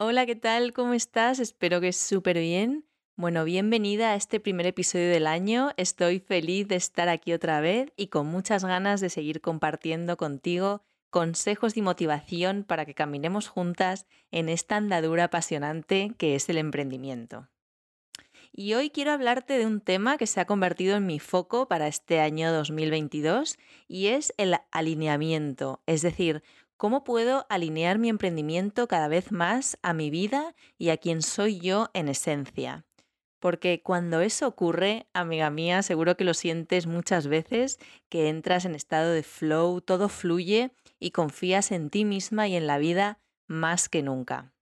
Hola, ¿qué tal? ¿Cómo estás? Espero que súper bien. Bueno, bienvenida a este primer episodio del año. Estoy feliz de estar aquí otra vez y con muchas ganas de seguir compartiendo contigo consejos y motivación para que caminemos juntas en esta andadura apasionante que es el emprendimiento. Y hoy quiero hablarte de un tema que se ha convertido en mi foco para este año 2022 y es el alineamiento, es decir, ¿Cómo puedo alinear mi emprendimiento cada vez más a mi vida y a quien soy yo en esencia? Porque cuando eso ocurre, amiga mía, seguro que lo sientes muchas veces, que entras en estado de flow, todo fluye y confías en ti misma y en la vida más que nunca.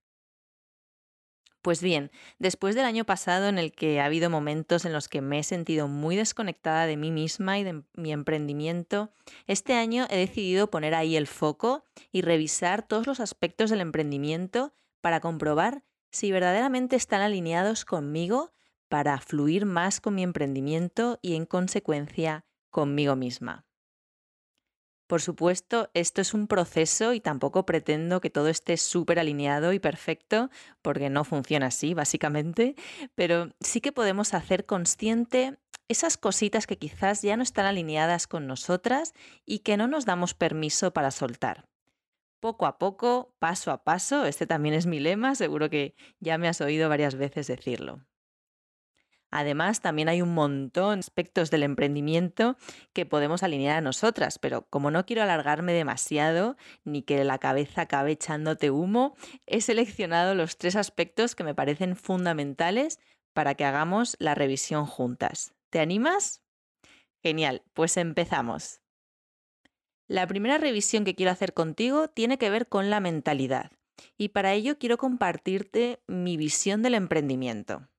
Pues bien, después del año pasado en el que ha habido momentos en los que me he sentido muy desconectada de mí misma y de mi emprendimiento, este año he decidido poner ahí el foco y revisar todos los aspectos del emprendimiento para comprobar si verdaderamente están alineados conmigo para fluir más con mi emprendimiento y en consecuencia conmigo misma. Por supuesto, esto es un proceso y tampoco pretendo que todo esté súper alineado y perfecto, porque no funciona así, básicamente, pero sí que podemos hacer consciente esas cositas que quizás ya no están alineadas con nosotras y que no nos damos permiso para soltar. Poco a poco, paso a paso, este también es mi lema, seguro que ya me has oído varias veces decirlo. Además, también hay un montón de aspectos del emprendimiento que podemos alinear a nosotras, pero como no quiero alargarme demasiado ni que la cabeza acabe echándote humo, he seleccionado los tres aspectos que me parecen fundamentales para que hagamos la revisión juntas. ¿Te animas? Genial, pues empezamos. La primera revisión que quiero hacer contigo tiene que ver con la mentalidad y para ello quiero compartirte mi visión del emprendimiento.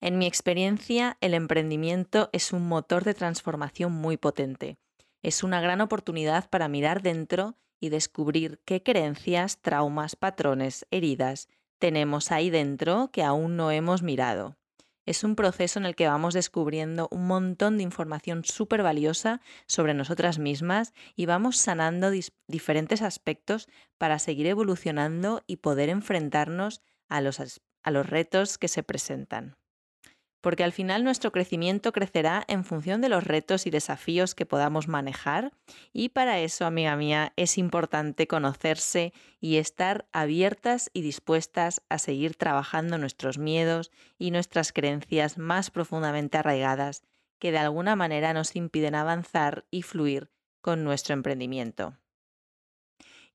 En mi experiencia, el emprendimiento es un motor de transformación muy potente. Es una gran oportunidad para mirar dentro y descubrir qué creencias, traumas, patrones, heridas tenemos ahí dentro que aún no hemos mirado. Es un proceso en el que vamos descubriendo un montón de información súper valiosa sobre nosotras mismas y vamos sanando diferentes aspectos para seguir evolucionando y poder enfrentarnos a los, a los retos que se presentan porque al final nuestro crecimiento crecerá en función de los retos y desafíos que podamos manejar y para eso, amiga mía, es importante conocerse y estar abiertas y dispuestas a seguir trabajando nuestros miedos y nuestras creencias más profundamente arraigadas que de alguna manera nos impiden avanzar y fluir con nuestro emprendimiento.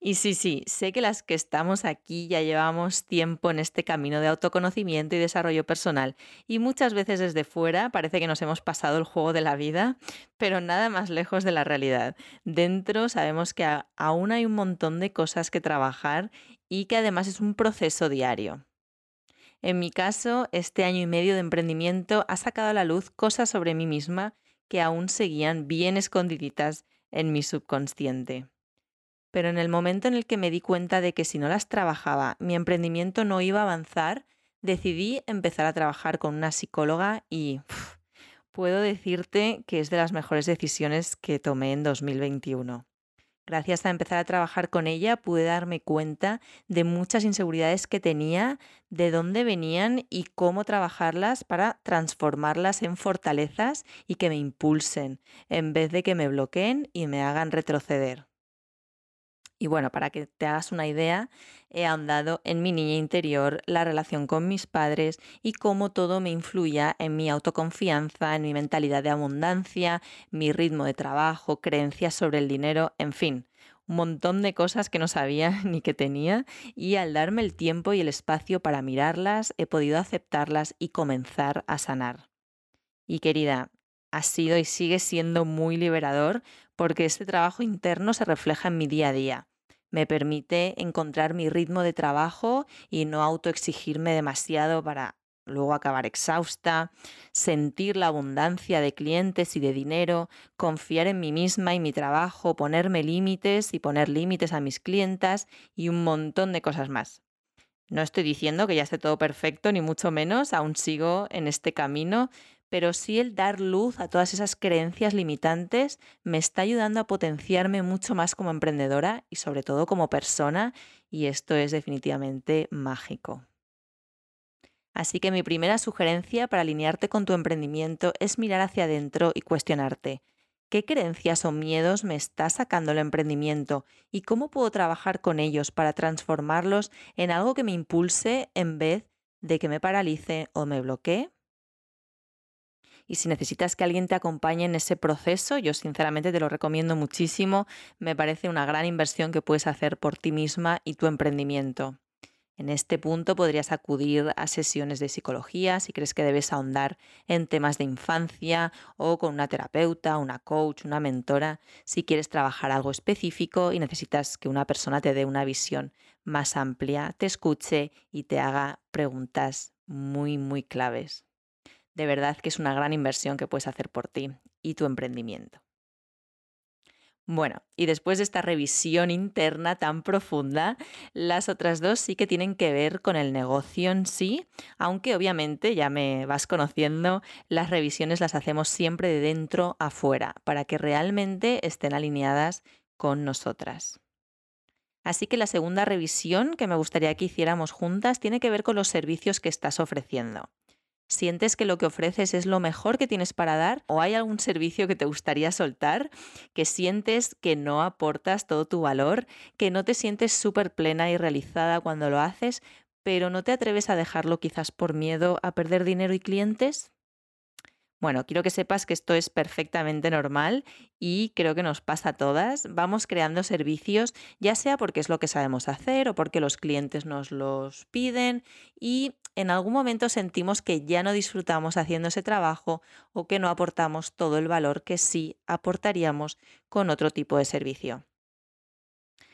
Y sí, sí, sé que las que estamos aquí ya llevamos tiempo en este camino de autoconocimiento y desarrollo personal y muchas veces desde fuera parece que nos hemos pasado el juego de la vida, pero nada más lejos de la realidad. Dentro sabemos que aún hay un montón de cosas que trabajar y que además es un proceso diario. En mi caso, este año y medio de emprendimiento ha sacado a la luz cosas sobre mí misma que aún seguían bien escondiditas en mi subconsciente pero en el momento en el que me di cuenta de que si no las trabajaba mi emprendimiento no iba a avanzar, decidí empezar a trabajar con una psicóloga y puedo decirte que es de las mejores decisiones que tomé en 2021. Gracias a empezar a trabajar con ella pude darme cuenta de muchas inseguridades que tenía, de dónde venían y cómo trabajarlas para transformarlas en fortalezas y que me impulsen, en vez de que me bloqueen y me hagan retroceder. Y bueno, para que te hagas una idea, he ahondado en mi niña interior, la relación con mis padres y cómo todo me influía en mi autoconfianza, en mi mentalidad de abundancia, mi ritmo de trabajo, creencias sobre el dinero, en fin, un montón de cosas que no sabía ni que tenía y al darme el tiempo y el espacio para mirarlas, he podido aceptarlas y comenzar a sanar. Y querida, ha sido y sigue siendo muy liberador porque este trabajo interno se refleja en mi día a día me permite encontrar mi ritmo de trabajo y no autoexigirme demasiado para luego acabar exhausta, sentir la abundancia de clientes y de dinero, confiar en mí misma y mi trabajo, ponerme límites y poner límites a mis clientas y un montón de cosas más. No estoy diciendo que ya esté todo perfecto, ni mucho menos, aún sigo en este camino, pero sí el dar luz a todas esas creencias limitantes me está ayudando a potenciarme mucho más como emprendedora y sobre todo como persona y esto es definitivamente mágico. Así que mi primera sugerencia para alinearte con tu emprendimiento es mirar hacia adentro y cuestionarte, ¿qué creencias o miedos me está sacando el emprendimiento y cómo puedo trabajar con ellos para transformarlos en algo que me impulse en vez de que me paralice o me bloquee? Y si necesitas que alguien te acompañe en ese proceso, yo sinceramente te lo recomiendo muchísimo. Me parece una gran inversión que puedes hacer por ti misma y tu emprendimiento. En este punto podrías acudir a sesiones de psicología si crees que debes ahondar en temas de infancia o con una terapeuta, una coach, una mentora, si quieres trabajar algo específico y necesitas que una persona te dé una visión más amplia, te escuche y te haga preguntas muy, muy claves de verdad que es una gran inversión que puedes hacer por ti y tu emprendimiento. Bueno, y después de esta revisión interna tan profunda, las otras dos sí que tienen que ver con el negocio en sí, aunque obviamente ya me vas conociendo, las revisiones las hacemos siempre de dentro a fuera, para que realmente estén alineadas con nosotras. Así que la segunda revisión que me gustaría que hiciéramos juntas tiene que ver con los servicios que estás ofreciendo. ¿Sientes que lo que ofreces es lo mejor que tienes para dar? ¿O hay algún servicio que te gustaría soltar? ¿Que sientes que no aportas todo tu valor? ¿Que no te sientes súper plena y realizada cuando lo haces, pero no te atreves a dejarlo quizás por miedo a perder dinero y clientes? Bueno, quiero que sepas que esto es perfectamente normal y creo que nos pasa a todas. Vamos creando servicios, ya sea porque es lo que sabemos hacer o porque los clientes nos los piden y en algún momento sentimos que ya no disfrutamos haciendo ese trabajo o que no aportamos todo el valor que sí aportaríamos con otro tipo de servicio.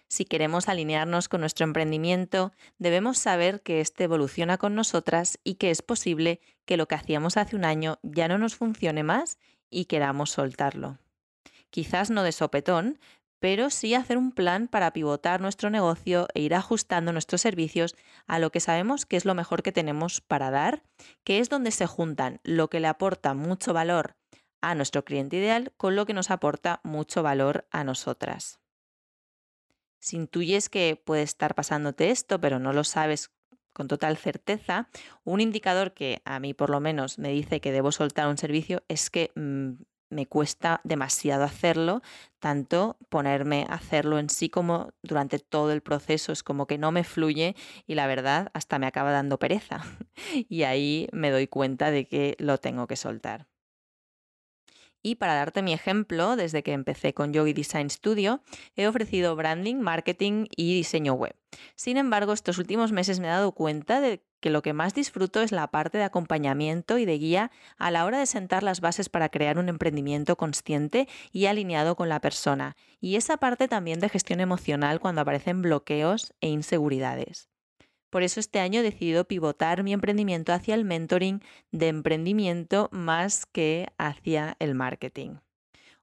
Si queremos alinearnos con nuestro emprendimiento, debemos saber que éste evoluciona con nosotras y que es posible que lo que hacíamos hace un año ya no nos funcione más y queramos soltarlo. Quizás no de sopetón, pero sí hacer un plan para pivotar nuestro negocio e ir ajustando nuestros servicios a lo que sabemos que es lo mejor que tenemos para dar, que es donde se juntan lo que le aporta mucho valor a nuestro cliente ideal con lo que nos aporta mucho valor a nosotras. Si intuyes que puede estar pasándote esto, pero no lo sabes con total certeza, un indicador que a mí por lo menos me dice que debo soltar un servicio es que mm, me cuesta demasiado hacerlo, tanto ponerme a hacerlo en sí como durante todo el proceso es como que no me fluye y la verdad hasta me acaba dando pereza. y ahí me doy cuenta de que lo tengo que soltar. Y para darte mi ejemplo, desde que empecé con Yogi Design Studio, he ofrecido branding, marketing y diseño web. Sin embargo, estos últimos meses me he dado cuenta de que lo que más disfruto es la parte de acompañamiento y de guía a la hora de sentar las bases para crear un emprendimiento consciente y alineado con la persona, y esa parte también de gestión emocional cuando aparecen bloqueos e inseguridades. Por eso este año he decidido pivotar mi emprendimiento hacia el mentoring de emprendimiento más que hacia el marketing.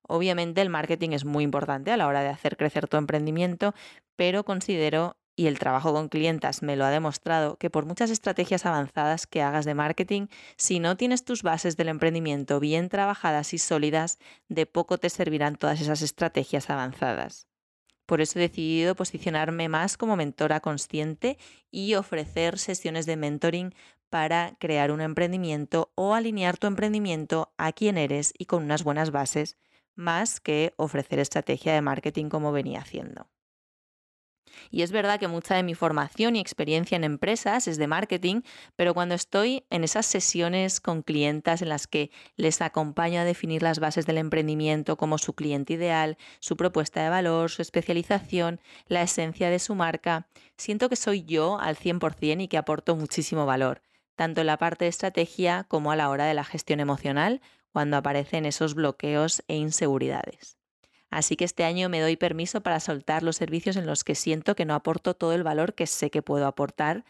Obviamente el marketing es muy importante a la hora de hacer crecer tu emprendimiento, pero considero, y el trabajo con clientas me lo ha demostrado, que por muchas estrategias avanzadas que hagas de marketing, si no tienes tus bases del emprendimiento bien trabajadas y sólidas, de poco te servirán todas esas estrategias avanzadas. Por eso he decidido posicionarme más como mentora consciente y ofrecer sesiones de mentoring para crear un emprendimiento o alinear tu emprendimiento a quién eres y con unas buenas bases, más que ofrecer estrategia de marketing como venía haciendo. Y es verdad que mucha de mi formación y experiencia en empresas es de marketing, pero cuando estoy en esas sesiones con clientas en las que les acompaño a definir las bases del emprendimiento como su cliente ideal, su propuesta de valor, su especialización, la esencia de su marca, siento que soy yo al 100% y que aporto muchísimo valor, tanto en la parte de estrategia como a la hora de la gestión emocional, cuando aparecen esos bloqueos e inseguridades. Así que este año me doy permiso para soltar los servicios en los que siento que no aporto todo el valor que sé que puedo aportar,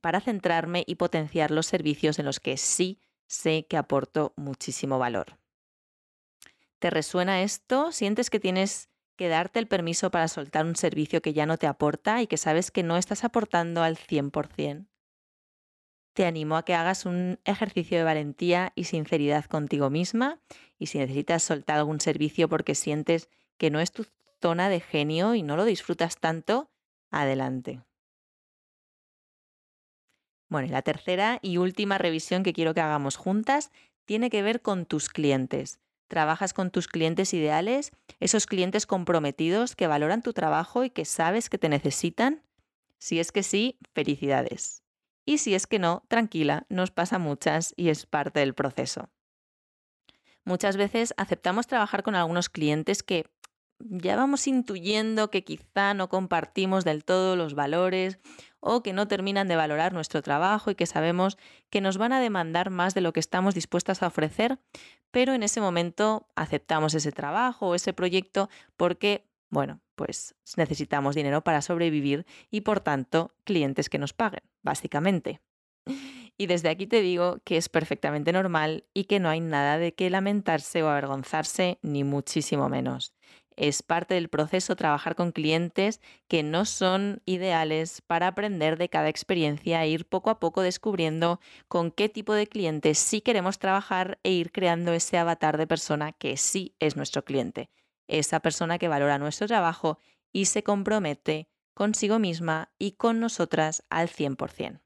para centrarme y potenciar los servicios en los que sí sé que aporto muchísimo valor. ¿Te resuena esto? ¿Sientes que tienes que darte el permiso para soltar un servicio que ya no te aporta y que sabes que no estás aportando al 100%? Te animo a que hagas un ejercicio de valentía y sinceridad contigo misma y si necesitas soltar algún servicio porque sientes que no es tu zona de genio y no lo disfrutas tanto, adelante. Bueno, y la tercera y última revisión que quiero que hagamos juntas tiene que ver con tus clientes. ¿Trabajas con tus clientes ideales? ¿Esos clientes comprometidos que valoran tu trabajo y que sabes que te necesitan? Si es que sí, felicidades. Y si es que no, tranquila, nos pasa muchas y es parte del proceso. Muchas veces aceptamos trabajar con algunos clientes que ya vamos intuyendo que quizá no compartimos del todo los valores o que no terminan de valorar nuestro trabajo y que sabemos que nos van a demandar más de lo que estamos dispuestas a ofrecer, pero en ese momento aceptamos ese trabajo o ese proyecto porque, bueno, pues necesitamos dinero para sobrevivir y por tanto clientes que nos paguen, básicamente. Y desde aquí te digo que es perfectamente normal y que no hay nada de qué lamentarse o avergonzarse, ni muchísimo menos. Es parte del proceso trabajar con clientes que no son ideales para aprender de cada experiencia e ir poco a poco descubriendo con qué tipo de clientes sí queremos trabajar e ir creando ese avatar de persona que sí es nuestro cliente. Esa persona que valora nuestro trabajo y se compromete consigo misma y con nosotras al 100%.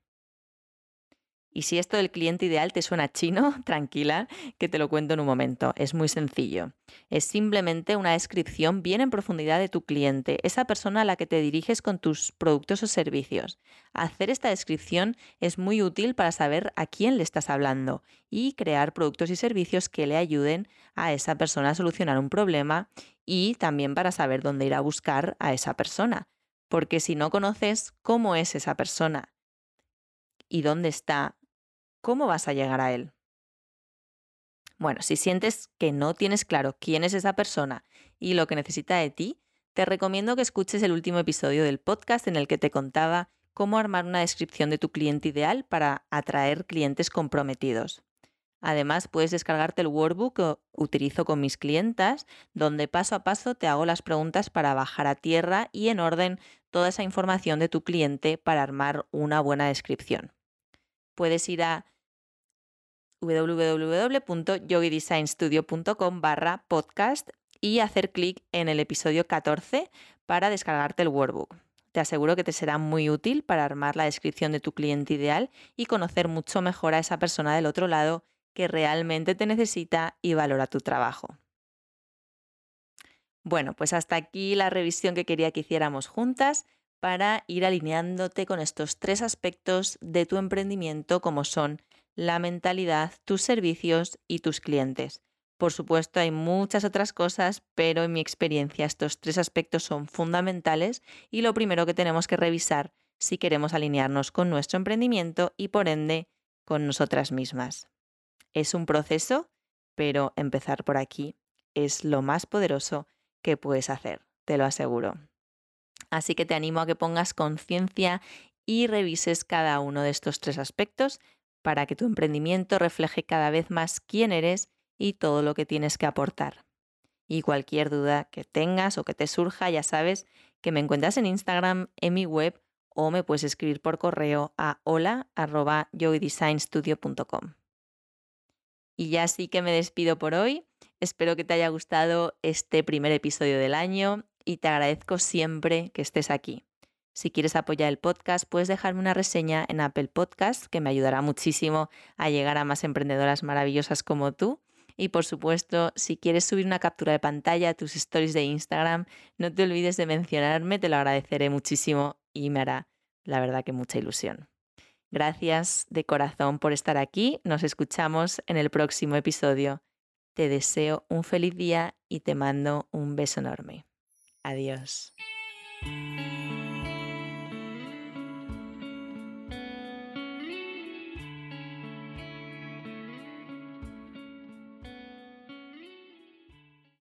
Y si esto del cliente ideal te suena chino, tranquila, que te lo cuento en un momento. Es muy sencillo. Es simplemente una descripción bien en profundidad de tu cliente, esa persona a la que te diriges con tus productos o servicios. Hacer esta descripción es muy útil para saber a quién le estás hablando y crear productos y servicios que le ayuden a esa persona a solucionar un problema y también para saber dónde ir a buscar a esa persona. Porque si no conoces cómo es esa persona, y dónde está ¿cómo vas a llegar a él? Bueno, si sientes que no tienes claro quién es esa persona y lo que necesita de ti, te recomiendo que escuches el último episodio del podcast en el que te contaba cómo armar una descripción de tu cliente ideal para atraer clientes comprometidos. Además, puedes descargarte el workbook que utilizo con mis clientas, donde paso a paso te hago las preguntas para bajar a tierra y en orden toda esa información de tu cliente para armar una buena descripción. Puedes ir a www.yogidesignstudio.com barra podcast y hacer clic en el episodio 14 para descargarte el workbook. Te aseguro que te será muy útil para armar la descripción de tu cliente ideal y conocer mucho mejor a esa persona del otro lado que realmente te necesita y valora tu trabajo. Bueno, pues hasta aquí la revisión que quería que hiciéramos juntas para ir alineándote con estos tres aspectos de tu emprendimiento como son la mentalidad, tus servicios y tus clientes. Por supuesto, hay muchas otras cosas, pero en mi experiencia estos tres aspectos son fundamentales y lo primero que tenemos que revisar si queremos alinearnos con nuestro emprendimiento y por ende con nosotras mismas. Es un proceso, pero empezar por aquí es lo más poderoso que puedes hacer, te lo aseguro. Así que te animo a que pongas conciencia y revises cada uno de estos tres aspectos para que tu emprendimiento refleje cada vez más quién eres y todo lo que tienes que aportar. Y cualquier duda que tengas o que te surja, ya sabes que me encuentras en Instagram, en mi web o me puedes escribir por correo a hola.joydesignstudio.com. Y ya sí que me despido por hoy. Espero que te haya gustado este primer episodio del año y te agradezco siempre que estés aquí. Si quieres apoyar el podcast, puedes dejarme una reseña en Apple Podcast, que me ayudará muchísimo a llegar a más emprendedoras maravillosas como tú. Y por supuesto, si quieres subir una captura de pantalla a tus stories de Instagram, no te olvides de mencionarme, te lo agradeceré muchísimo y me hará, la verdad, que mucha ilusión. Gracias de corazón por estar aquí. Nos escuchamos en el próximo episodio. Te deseo un feliz día y te mando un beso enorme. Adiós.